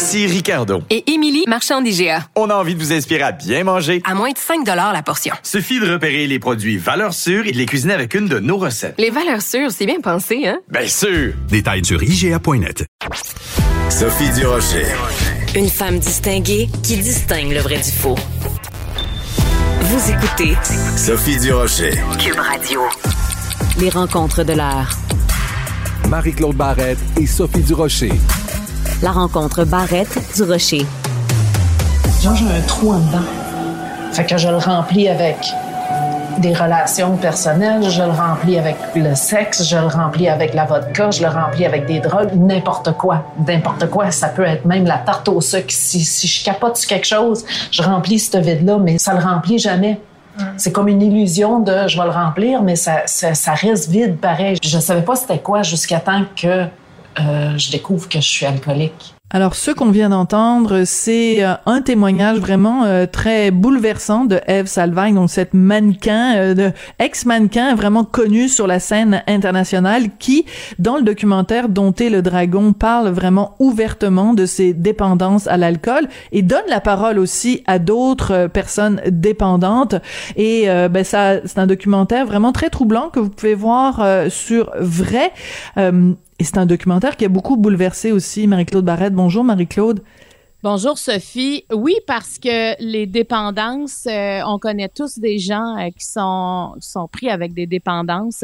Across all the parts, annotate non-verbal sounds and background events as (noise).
Ici Ricardo. Et Émilie, marchand d'IGA. On a envie de vous inspirer à bien manger. À moins de 5 la portion. Suffit de repérer les produits valeurs sûres et de les cuisiner avec une de nos recettes. Les valeurs sûres, c'est bien pensé, hein? Bien sûr! Détails sur IGA.net. Sophie Durocher. Une femme distinguée qui distingue le vrai du faux. Vous écoutez Sophie Durocher. Cube Radio. Les rencontres de l'heure. Marie-Claude Barrette et Sophie Durocher. La rencontre Barrette du Rocher. J'ai un trou en dedans. Fait je le remplis avec des relations personnelles, je le remplis avec le sexe, je le remplis avec la vodka, je le remplis avec des drogues, n'importe quoi. N'importe quoi. Ça peut être même la tarte au sucre. Si, je capote sur quelque chose, je remplis ce vide-là, mais ça le remplit jamais. C'est comme une illusion de je vais le remplir, mais ça, reste vide pareil. Je savais pas c'était quoi jusqu'à temps que euh, je découvre que je suis alcoolique. Alors, ce qu'on vient d'entendre, c'est euh, un témoignage vraiment euh, très bouleversant de Eve Salvagne, donc cette mannequin, de ex-mannequin vraiment connue sur la scène internationale, qui, dans le documentaire Dompter le dragon, parle vraiment ouvertement de ses dépendances à l'alcool et donne la parole aussi à d'autres personnes dépendantes. Et ben ça, c'est un documentaire vraiment très troublant que vous pouvez voir sur Vrai. Et c'est un documentaire qui a beaucoup bouleversé aussi Marie-Claude Barrette. Bonjour Marie-Claude. Bonjour Sophie. Oui, parce que les dépendances, euh, on connaît tous des gens euh, qui sont, pris avec des dépendances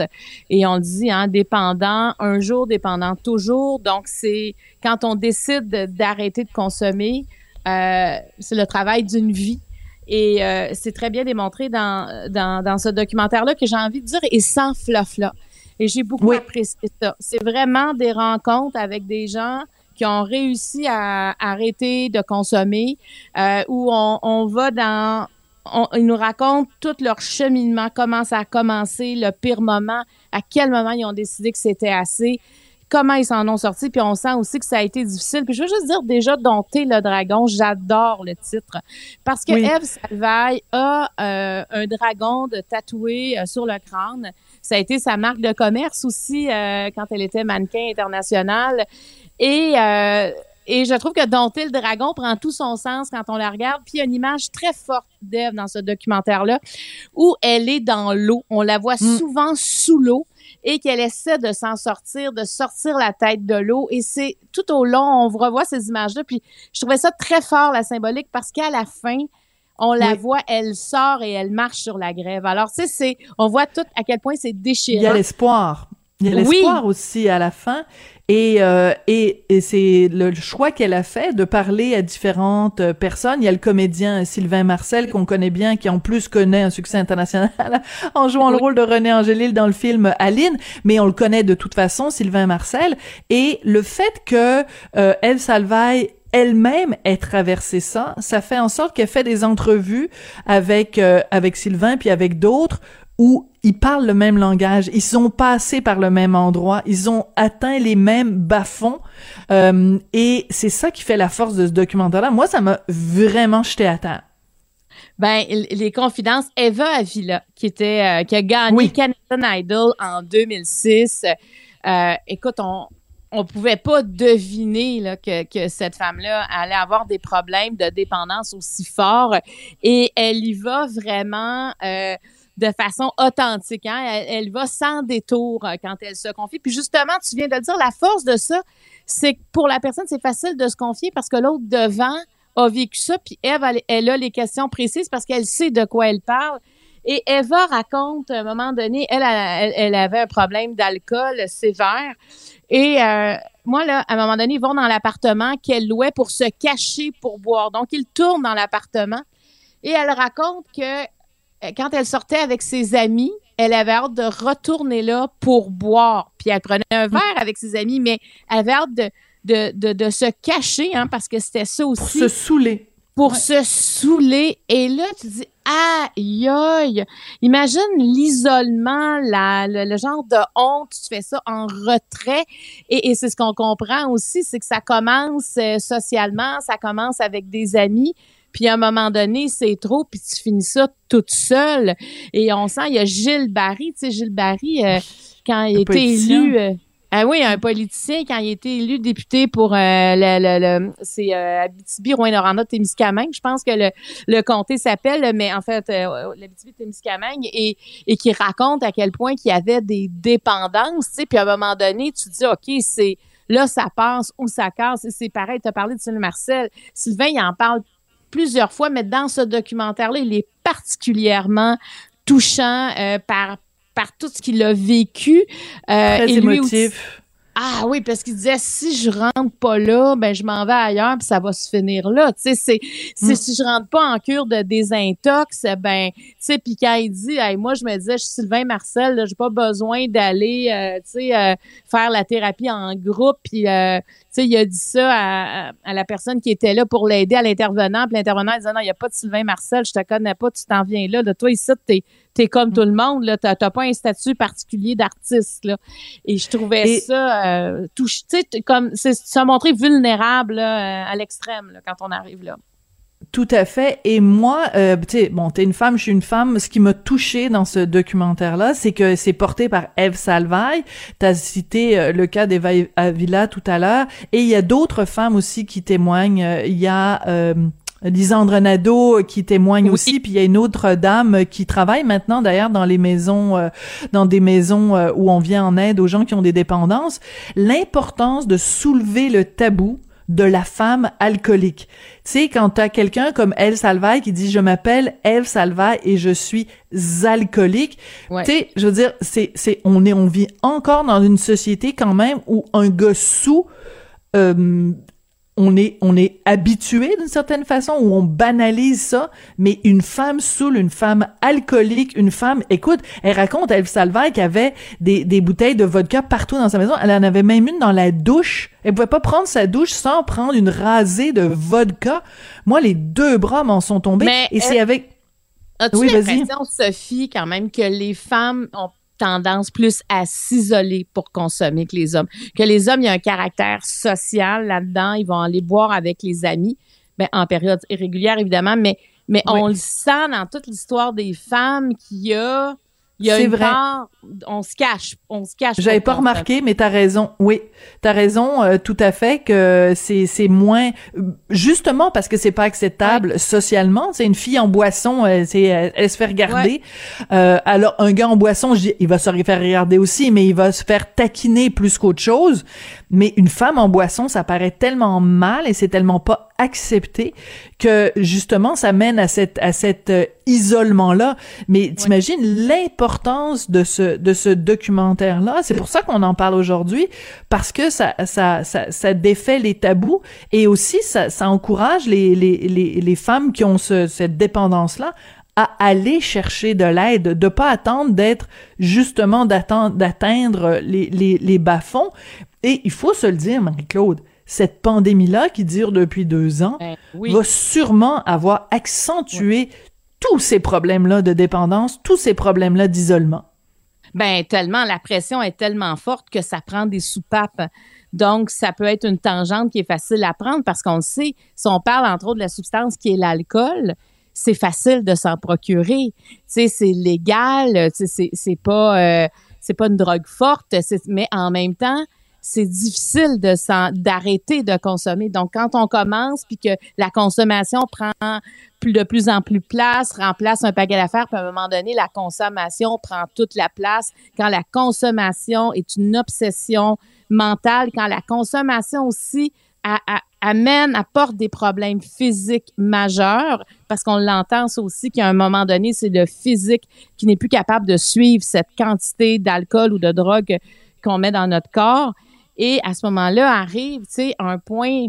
et on dit hein, dépendant un jour, dépendant toujours. Donc c'est quand on décide d'arrêter de consommer, euh, c'est le travail d'une vie. Et c'est très bien démontré dans, dans, ce documentaire-là que j'ai envie de dire, et sans fluff là. Et j'ai beaucoup apprécié ça. C'est vraiment des rencontres avec des gens qui ont réussi à arrêter de consommer, euh, où on, on, va dans... ils nous racontent tout leur cheminement, comment ça a commencé, le pire moment, à quel moment ils ont décidé que c'était assez comment ils s'en ont sortis, puis on sent aussi que ça a été difficile. Puis je veux juste dire déjà dompter le dragon, j'adore le titre parce que Eve Salvaille a euh, un dragon de tatoué euh, sur le crâne. Ça a été sa marque de commerce aussi euh, quand elle était mannequin international et et je trouve que Dompter le dragon prend tout son sens quand on la regarde. Puis il y a une image très forte d'Eve dans ce documentaire-là où elle est dans l'eau. On la voit mm. souvent sous l'eau et qu'elle essaie de s'en sortir, de sortir la tête de l'eau. Et c'est tout au long, on revoit ces images-là. Puis je trouvais ça très fort, la symbolique, parce qu'à la fin, on la voit, elle sort et elle marche sur la grève. Alors, tu sais, on voit tout à quel point c'est déchirant. Il y a l'espoir. Il y a l'espoir aussi à la fin. Et, euh, et, et c'est le choix qu'elle a fait de parler à différentes euh, personnes. Il y a le comédien Sylvain Marcel qu'on connaît bien, qui en plus connaît un succès international (laughs) en jouant le rôle de René Angélil dans le film Aline, mais on le connaît de toute façon, Sylvain Marcel. Et le fait que euh, Elle Salvaille elle-même ait traversé ça, ça fait en sorte qu'elle fait des entrevues avec euh, avec Sylvain puis avec d'autres où ils parlent le même langage, ils ont passé par le même endroit, ils ont atteint les mêmes bas-fonds, euh, et c'est ça qui fait la force de ce documentaire-là. Moi, ça m'a vraiment jeté à terre. Ben, les confidences, Eva Avila, qui était, euh, qui a gagné Canadian Idol en 2006. Euh, écoute, on, on pouvait pas deviner là, que, que cette femme-là allait avoir des problèmes de dépendance aussi forts. Et elle y va vraiment euh, de façon authentique. Hein? Elle, va sans détour euh, quand elle se confie. Puis justement, tu viens de dire, la force de ça, c'est que pour la personne, c'est facile de se confier parce que l'autre devant a vécu ça, puis Eve, elle, a les questions précises parce qu'elle sait de quoi elle parle. Et Eva raconte, à un moment donné, elle, elle, avait un problème d'alcool sévère. Et euh, moi, là, à un moment donné, ils vont dans l'appartement qu'elle louait pour se cacher pour boire. Donc, ils tournent dans l'appartement. Et elle raconte que quand elle sortait avec ses amis, elle avait hâte de retourner là pour boire. Puis elle prenait un verre avec ses amis, mais elle avait hâte de, de, de, de se cacher, hein, parce que c'était ça aussi. Pour se saouler. Pour se saouler. Et là, tu dis, aïe, aïe. Imagine l'isolement, la, le, genre de honte, tu fais ça en retrait. Et, et c'est ce qu'on comprend aussi, c'est que ça commence euh, socialement, ça commence avec des amis. Puis à un moment donné, c'est trop, puis tu finis ça toute seule. Et on sent, il y a Gilles Barry, tu sais, Gilles Barry, euh, quand il a été élu... Euh, ah oui, un politicien, quand il a été élu député pour euh, le, le, le c'est euh, Abitibi, Rouyn-Noranda, Témiscamingue, je pense que le, le comté s'appelle, mais en fait, euh, l'Abitibi, Témiscamingue, et, et qui raconte à quel point qu'il y avait des dépendances, tu sais, puis à un moment donné, tu dis, OK, c'est là, ça passe ou ça casse, c'est pareil, tu as parlé de Sylvain Marcel. Sylvain, il en parle plusieurs fois, mais dans ce documentaire-là, il est particulièrement touchant euh, par par tout ce qu'il a vécu. Euh, Très et émotif. Ah oui, parce qu'il disait si je rentre pas là, ben je m'en vais ailleurs puis ça va se finir là. Tu sais, c'est mm. si je rentre pas en cure de désintox, ben tu sais, puis quand il dit, hey, moi je me disais, je suis Sylvain Marcel, j'ai pas besoin d'aller, euh, tu sais, euh, faire la thérapie en groupe. Puis euh, sais, il a dit ça à, à, la personne qui était là pour l'aider à l'intervenant. Puis l'intervenant disait non, il y a pas de Sylvain Marcel, je te connais pas, tu t'en viens là. De toi ici, t'es t'es comme tout le monde, là, t'as, pas un statut particulier d'artiste, là. Et je trouvais ça euh, tu sais, comme se montrer vulnérable à l'extrême quand on arrive là. Tout à fait. Et moi, euh, tu sais, bon, t'es une femme, je suis une femme. Ce qui m'a touchée dans ce documentaire-là, c'est que c'est porté par Eve Salvaille. T'as cité euh, le cas d'Eva Avila tout à l'heure. Et il y a d'autres femmes aussi qui témoignent. Il y a... Euh, Lisandre Nadeau qui témoigne aussi, puis il y a une autre dame qui travaille maintenant d'ailleurs dans les maisons, euh, dans des maisons euh, où on vient en aide aux gens qui ont des dépendances. L'importance de soulever le tabou de la femme alcoolique. Tu sais, quand t'as quelqu'un comme Elle Salvaille qui dit « Je m'appelle Elle Salvaille et je suis alcoolique tu sais, je veux dire, c'est, c'est, on est, on vit encore dans une société quand même où un gars sous euh, on est on est habitué d'une certaine façon où on banalise ça mais une femme saoule une femme alcoolique une femme écoute elle raconte elle Salvaire qu'elle avait des, des bouteilles de vodka partout dans sa maison. Elle en avait même une dans la douche. Elle pouvait pas prendre sa douche sans prendre une rasée de vodka. Moi les deux bras m'en sont tombés. Et c'est avec As-tu oui, l'impression, Sophie, quand même, que les femmes ont tendance plus à s'isoler pour consommer que les hommes. Que les hommes, il y a un caractère social là-dedans. Ils vont aller boire avec les amis, ben, en période irrégulière, évidemment, mais, mais on le sent dans toute l'histoire des femmes qu'il y a il y a une vrai. Part, on se cache, on se cache. J'avais pas remarqué, mais t'as raison. Oui, t'as raison, euh, tout à fait que c'est c'est moins justement parce que c'est pas acceptable socialement. C'est une fille en boisson, elle, elle, se fait regarder. Euh, alors un gars en boisson, dis, il va se faire regarder aussi, mais il va se faire taquiner plus qu'autre chose. Mais une femme en boisson, ça paraît tellement mal et c'est tellement pas accepté que justement ça mène à cette à cet euh, isolement là. Mais t'imagines l'importance de ce de ce documentaire là. C'est pour ça qu'on en parle aujourd'hui parce que ça ça ça, ça défait les tabous et aussi ça ça encourage les les les, les femmes qui ont ce, cette dépendance là à aller chercher de l'aide, de pas attendre d'être justement d'atteindre les, les, les bas-fonds, et il faut se le dire, Marie-Claude, cette pandémie-là qui dure depuis deux ans ben va sûrement avoir accentué tous ces problèmes-là de dépendance, tous ces problèmes-là d'isolement. Ben tellement, la pression est tellement forte que ça prend des soupapes. Donc, ça peut être une tangente qui est facile à prendre parce qu'on sait, si on parle entre autres de la substance qui est l'alcool, c'est facile de s'en procurer. Tu sais, c'est légal, c'est pas, euh, c'est pas une drogue forte, mais en même temps, c'est difficile de d'arrêter de consommer. Donc, quand on commence, puis que la consommation prend de plus en plus place, remplace un paquet d'affaires, puis à un moment donné, la consommation prend toute la place. Quand la consommation est une obsession mentale, quand la consommation aussi amène, apporte des problèmes physiques majeurs, parce qu'on l'entend aussi qu'à un moment donné, c'est le physique qui n'est plus capable de suivre cette quantité d'alcool ou de drogue qu'on met dans notre corps. Et à ce moment-là, arrive, tu sais, un point,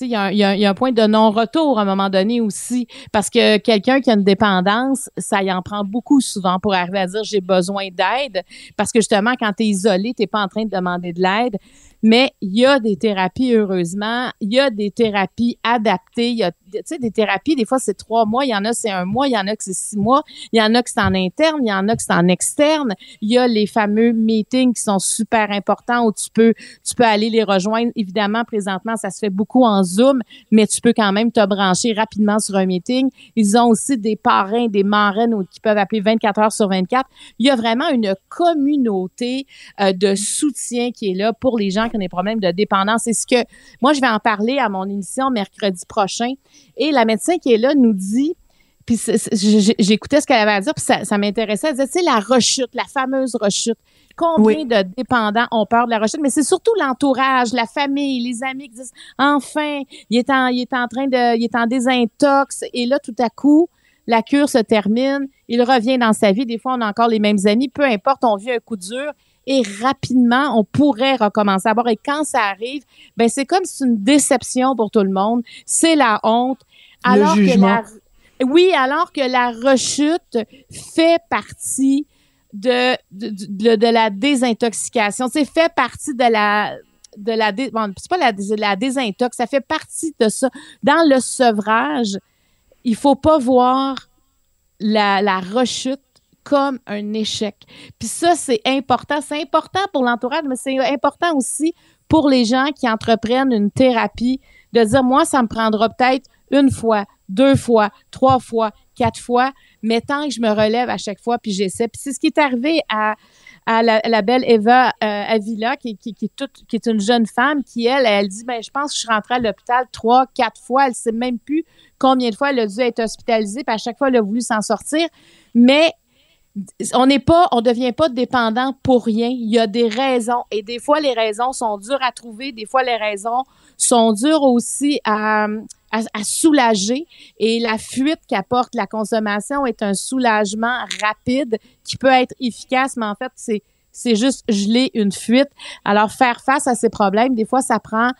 il y, y, a un point de non-retour à un moment donné aussi, parce que quelqu'un qui a une dépendance, ça y en prend beaucoup souvent pour arriver à dire j'ai besoin d'aide, parce que justement, quand tu es isolé, tu pas en train de demander de l'aide. Mais il y a des thérapies, heureusement. Il y a des thérapies adaptées. Y tu sais, des thérapies, des fois, c'est trois mois. Il y en a, c'est un mois. Il y en a que c'est six mois. Il y en a que c'est en interne. Il y en a que c'est en externe. Il y a les fameux meetings qui sont super importants où tu peux, tu peux aller les rejoindre. Évidemment, présentement, ça se fait beaucoup en Zoom, mais tu peux quand même te brancher rapidement sur un meeting. Ils ont aussi des parrains, des marraines qui peuvent appeler 24 heures sur 24. Il y a vraiment une communauté euh, de soutien qui est là pour les gens qui ont des problèmes de dépendance. C'est ce que moi, je vais en parler à mon émission mercredi prochain. Et la médecin qui est là nous dit, puis j'écoutais ce qu'elle avait à dire, puis ça, m'intéressait. Elle disait, tu sais, la rechute, la fameuse rechute. Combien de dépendants ont peur de la rechute? Mais c'est surtout l'entourage, la famille, les amis qui disent, enfin, il est en, il est en train de, il est en désintox. Et là, tout à coup, la cure se termine, il revient dans sa vie. Des fois, on a encore les mêmes amis, peu importe, on vit un coup dur et rapidement, on pourrait recommencer à boire. Et quand ça arrive, ben c'est comme c'est une déception pour tout le monde. C'est la honte. Alors le que la, oui, alors que la rechute fait partie de, de, de, la désintoxication. C'est fait partie de la de la bon, c'est pas la, la désintox, ça fait partie de ça. Dans le sevrage, il faut pas voir la, la rechute comme un échec. Puis ça, c'est important. C'est important pour l'entourage, mais c'est important aussi pour les gens qui entreprennent une thérapie, de dire, moi, ça me prendra peut-être une fois, deux fois, trois fois, quatre fois, mais tant que je me relève à chaque fois, puis j'essaie. Puis c'est ce qui est arrivé à, à la, belle Eva euh, Avila, qui, qui, est toute, qui est une jeune femme, qui, elle, elle dit, ben, je pense que je suis rentrée à l'hôpital trois, quatre fois. Elle sait même plus combien de fois elle a dû être hospitalisée, puis à chaque fois, elle a voulu s'en sortir. Mais on n'est pas, on devient pas dépendant pour rien. Il y a des raisons et des fois les raisons sont dures à trouver, des fois les raisons sont dures aussi à, à, soulager et la fuite qu'apporte la consommation est un soulagement rapide qui peut être efficace, mais en fait c'est c'est juste geler une fuite. Alors faire face à ces problèmes, des fois ça prend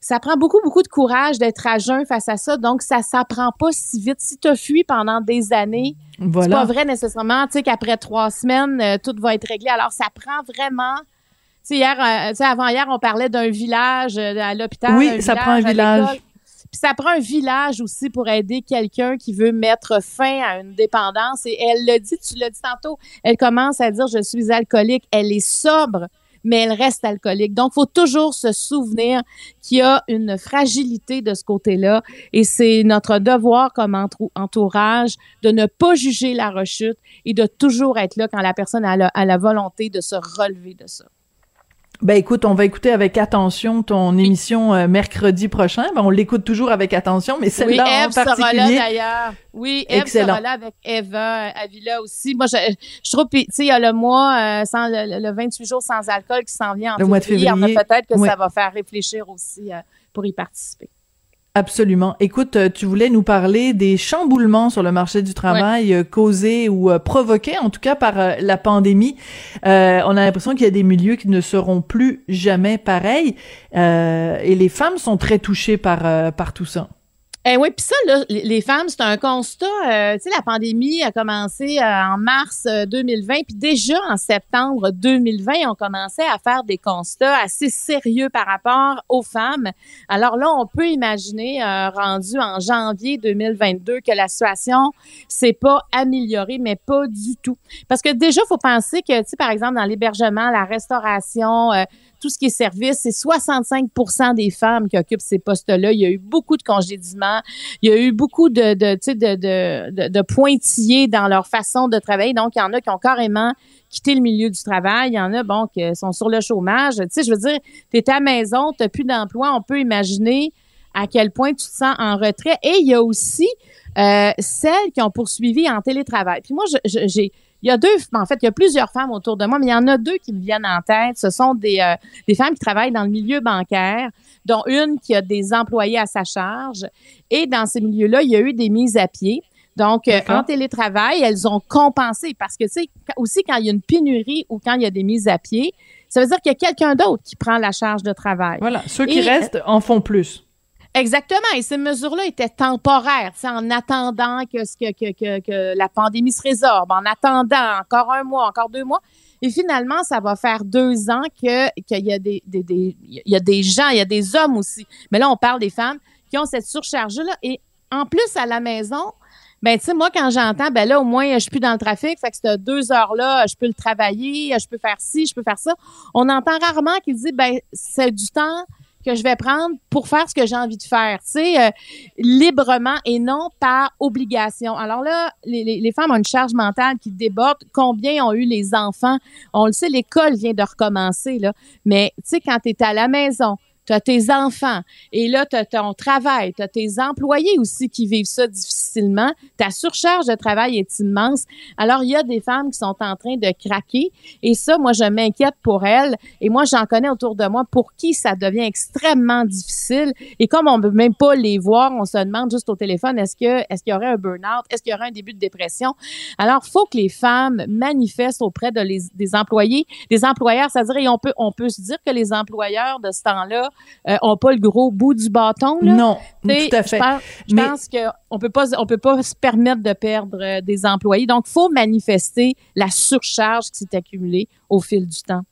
ça prend beaucoup, beaucoup de courage d'être à jeun face à ça. Donc, ça s'apprend pas si vite. Si tu as fui pendant des années, voilà. c'est pas vrai nécessairement, tu sais, qu'après trois semaines, euh, tout va être réglé. Alors, ça prend vraiment... Tu sais, hier, euh, avant-hier, on parlait d'un village euh, à l'hôpital. Oui, ça prend un village. Puis ça prend un village aussi pour aider quelqu'un qui veut mettre fin à une dépendance. Et elle le dit, tu l'as dit tantôt, elle commence à dire, je suis alcoolique. Elle est sobre mais elle reste alcoolique. Donc, faut toujours se souvenir qu'il y a une fragilité de ce côté-là et c'est notre devoir comme entourage de ne pas juger la rechute et de toujours être là quand la personne a la volonté de se relever de ça. Ben écoute, on va écouter avec attention ton émission euh, mercredi prochain. Ben, on l'écoute toujours avec attention, mais celle-là oui, en particulier. Sera là, d'ailleurs. Oui, Eve sera là avec Eva Avila aussi. Moi, je, je trouve, tu sais, il y a le mois euh, sans le, 28 jours sans alcool qui s'en vient en le mois de février. Peut-être que ça va faire réfléchir aussi euh, pour y participer. Absolument. Écoute, euh, tu voulais nous parler des chamboulements sur le marché du travail euh, causés ou euh, provoqués, en tout cas par la pandémie. on a l'impression qu'il y a des milieux qui ne seront plus jamais pareils, et les femmes sont très touchées par par tout ça. Eh oui, puis ça, là, les femmes, c'est un constat. Euh, tu sais, la pandémie a commencé euh, en mars 2020, euh, puis déjà en septembre 2020, on commençait à faire des constats assez sérieux par rapport aux femmes. Alors là, on peut imaginer, rendu en janvier 2022, que la situation s'est pas améliorée, mais pas du tout. Parce que déjà, faut penser que, tu sais, par exemple, dans l'hébergement, la restauration, tout ce qui est service, c'est 65% des femmes qui occupent ces postes-là. Il y a eu beaucoup de congédiements. Il y a eu beaucoup de, de, de, de, de pointillés dans leur façon de travailler. Donc, il y en a qui ont carrément quitté le milieu du travail. Il y en a, bon, qui sont sur le chômage. Tu sais, je veux dire, tu es à la maison, tu n'as plus d'emploi. On peut imaginer à quel point tu te sens en retrait. Et il y a aussi euh, celles qui ont poursuivi en télétravail. Puis moi, j'ai il y a deux, en fait, il y a plusieurs femmes autour de moi, mais il y en a deux qui me viennent en tête. Ce sont des, euh, des femmes qui travaillent dans le milieu bancaire, dont une qui a des employés à sa charge. Et dans ces milieux-là, il y a eu des mises à pied. Donc, euh, en télétravail, elles ont compensé parce que, tu sais, aussi quand il y a une pénurie ou quand il y a des mises à pied, ça veut dire qu'il y a quelqu'un d'autre qui prend la charge de travail. Voilà, ceux qui restent en font plus. Exactement. Et ces mesures-là étaient temporaires, en attendant que, que, que, que, la pandémie se résorbe, en attendant encore un mois, encore deux mois. Et finalement, ça va faire deux ans que qu'il y a des, des, y a des gens, il y a des hommes aussi. Mais là, on parle des femmes qui ont cette surcharge-là. Et en plus, à la maison, ben tu sais moi quand j'entends ben là au moins je suis plus dans le trafic fait que ces deux heures là je peux le travailler je peux faire ci je peux faire ça on entend rarement qu'ils disent ben c'est du temps que je vais prendre pour faire ce que j'ai envie de faire, tu sais, euh, librement et non par obligation. Alors là, les, les, femmes ont une charge mentale qui déborde. Combien ont eu les enfants? On le sait, l'école vient de recommencer, là. Mais, tu sais, quand tu es à la maison, tu as tes enfants et là, tu as ton travail, tu as tes employés aussi qui vivent ça difficilement. Ta surcharge de travail est immense. Alors, il y a des femmes qui sont en train de craquer et ça, moi, je m'inquiète pour elles et moi, j'en connais autour de moi pour qui ça devient extrêmement difficile et comme on ne peut même pas les voir, on se demande juste au téléphone, est-ce que est-ce qu'il y aurait un burn-out? Est-ce qu'il y aurait un début de dépression? Alors, faut que les femmes manifestent auprès de les, des employés, des employeurs, c'est-à-dire, on peut, on peut se dire que les employeurs de ce temps-là euh, ont pas le gros bout du bâton. Là. Non, tout à fait. Je pense, qu'on peut pas, on peut pas se permettre de perdre euh, des employés. Donc, faut manifester la surcharge qui s'est accumulée au fil du temps.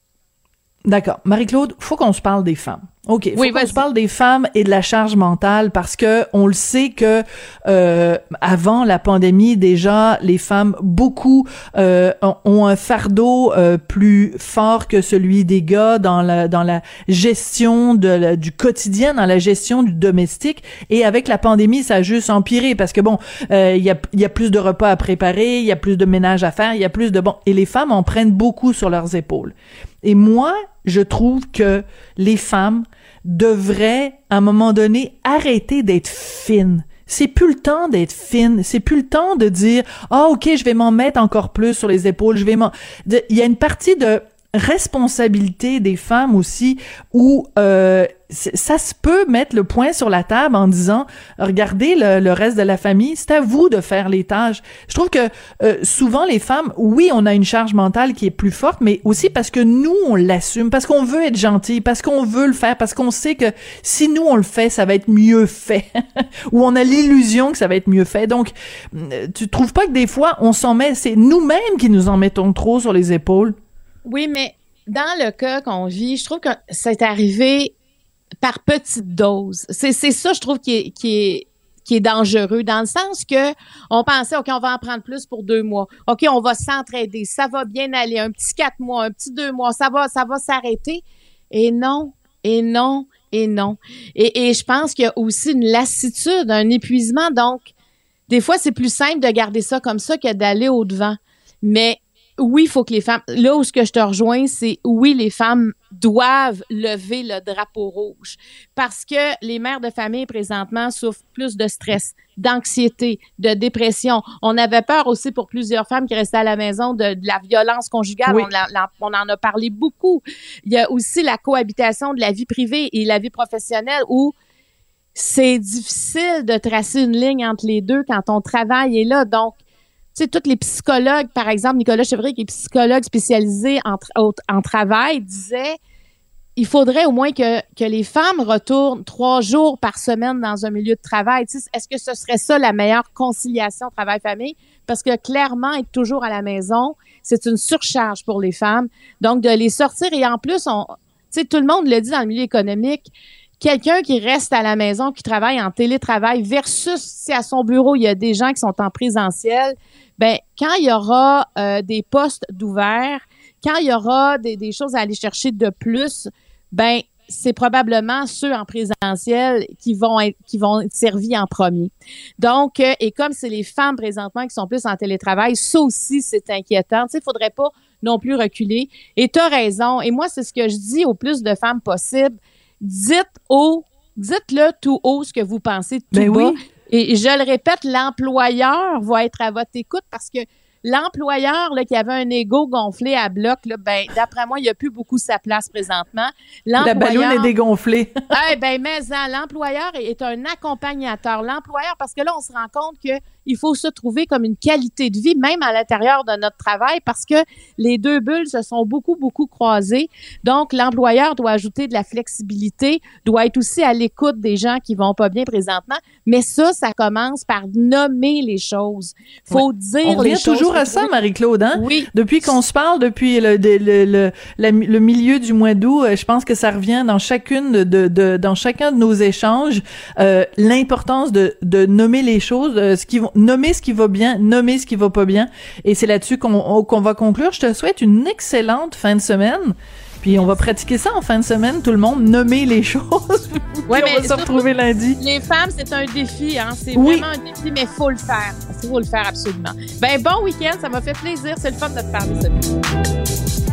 D'accord. Marie-Claude, faut qu'on se parle des femmes. OK. Faut oui, qu'on se parle des femmes et de la charge mentale parce que on le sait que euh, avant la pandémie déjà les femmes beaucoup euh, ont un fardeau euh, plus fort que celui des gars dans la dans la gestion de du quotidien dans la gestion du domestique et avec la pandémie ça a juste empiré parce que bon euh, il y a il y a plus de repas à préparer il y a plus de ménage à faire il y a plus de bon et les femmes en prennent beaucoup sur leurs épaules et moi je trouve que les femmes devrait, à un moment donné, arrêter d'être fine. C'est plus le temps d'être fine. C'est plus le temps de dire, ah, ok, je vais m'en mettre encore plus sur les épaules. Je vais m'en, il y a une partie de responsabilité des femmes aussi où euh, ça se peut mettre le point sur la table en disant regardez le, reste de la famille c'est à vous de faire les tâches. Je trouve que euh, souvent les femmes oui on a une charge mentale qui est plus forte mais aussi parce que nous on l'assume parce qu'on veut être gentil parce qu'on veut le faire parce qu'on sait que si nous on le fait ça va être mieux fait. (laughs) Ou on a l'illusion que ça va être mieux fait. Donc euh, tu trouves pas que des fois on s'en met c'est nous-mêmes qui nous en mettons trop sur les épaules? Oui, mais dans le cas qu'on vit, je trouve que c'est arrivé par petites doses. C'est ça, je trouve, qui est, qui est qui est dangereux dans le sens que on pensait ok on va en prendre plus pour deux mois. Ok on va s'entraider. Ça va bien aller. Un petit quatre mois un petit deux mois. Ça va ça va s'arrêter. Et non et non et non. Et, et je pense qu'il y a aussi une lassitude un épuisement. Donc des fois c'est plus simple de garder ça comme ça que d'aller au devant mais oui, il faut que les femmes. Là où ce que je te rejoins, c'est oui, les femmes doivent lever le drapeau rouge parce que les mères de famille présentement souffrent plus de stress, d'anxiété, de dépression. On avait peur aussi pour plusieurs femmes qui restaient à la maison de, la violence conjugale. On, on, en a parlé beaucoup. Il y a aussi la cohabitation de la vie privée et la vie professionnelle où c'est difficile de tracer une ligne entre les deux quand on travaille est là. Donc, sais, tous les psychologues, par exemple, Nicolas Chevrier, qui est psychologue spécialisé en, en travail, disait il faudrait au moins que, les femmes retournent trois jours par semaine dans un milieu de travail. Est-ce que ce serait ça la meilleure conciliation travail-famille? Parce que clairement, être toujours à la maison, c'est une surcharge pour les femmes. Donc, de les sortir et en plus, on, tout le monde le dit dans le milieu économique, quelqu'un qui reste à la maison, qui travaille en télétravail versus si à son bureau, il y a des gens qui sont en présentiel, ben quand il y aura euh, des postes d'ouvert, quand il y aura des, des, choses à aller chercher de plus, ben c'est probablement ceux en présentiel qui vont être qui vont être servis en premier. Donc euh, et comme c'est les femmes présentement qui sont plus en télétravail, ça aussi c'est inquiétant. Tu sais, faudrait pas non plus reculer. Et tu as raison. Et moi, c'est ce que je dis au plus de femmes possible. Dites haut, dites-le tout haut ce que vous pensez tout ben bas. Oui. Et je le répète, l'employeur va être à votre écoute parce que l'employeur qui avait un ego gonflé à bloc, là, ben, d'après moi, il n'y a plus beaucoup sa place présentement. La ballonne est dégonflée. eh ben, mais l'employeur est un accompagnateur. L'employeur, parce que là, on se rend compte qu'il il faut se trouver comme une qualité de vie, même à l'intérieur de notre travail, parce que les deux bulles se sont beaucoup, beaucoup croisées. Donc, l'employeur doit ajouter de la flexibilité, doit être aussi à l'écoute des gens qui vont pas bien présentement. Mais ça, ça commence par nommer les choses. Faut dire On les revient choses. toujours à ça, Marie-Claude, hein? Oui. Depuis qu'on se parle, depuis le, le, le, le, la- le milieu du mois d'août, euh, je pense que ça revient dans chacune de, de, de- dans chacun de nos échanges, euh, l'importance de, de nommer les choses, euh, ce qui vont, nommer ce qui va bien, nommer ce qui va pas bien. Et c'est là-dessus qu'on on- qu'on va conclure. Je te souhaite une excellente fin de semaine. Puis on va pratiquer ça en fin de semaine, tout le monde, nommer les choses. (laughs) Ouais, on va se retrouver lundi. Les femmes, c'est un défi, hein. C'est Oui. vraiment un défi, mais faut le faire. Il faut le faire absolument. Ben, bon week-end. Ça m'a fait plaisir. C'est le fun de te parler, Sophie.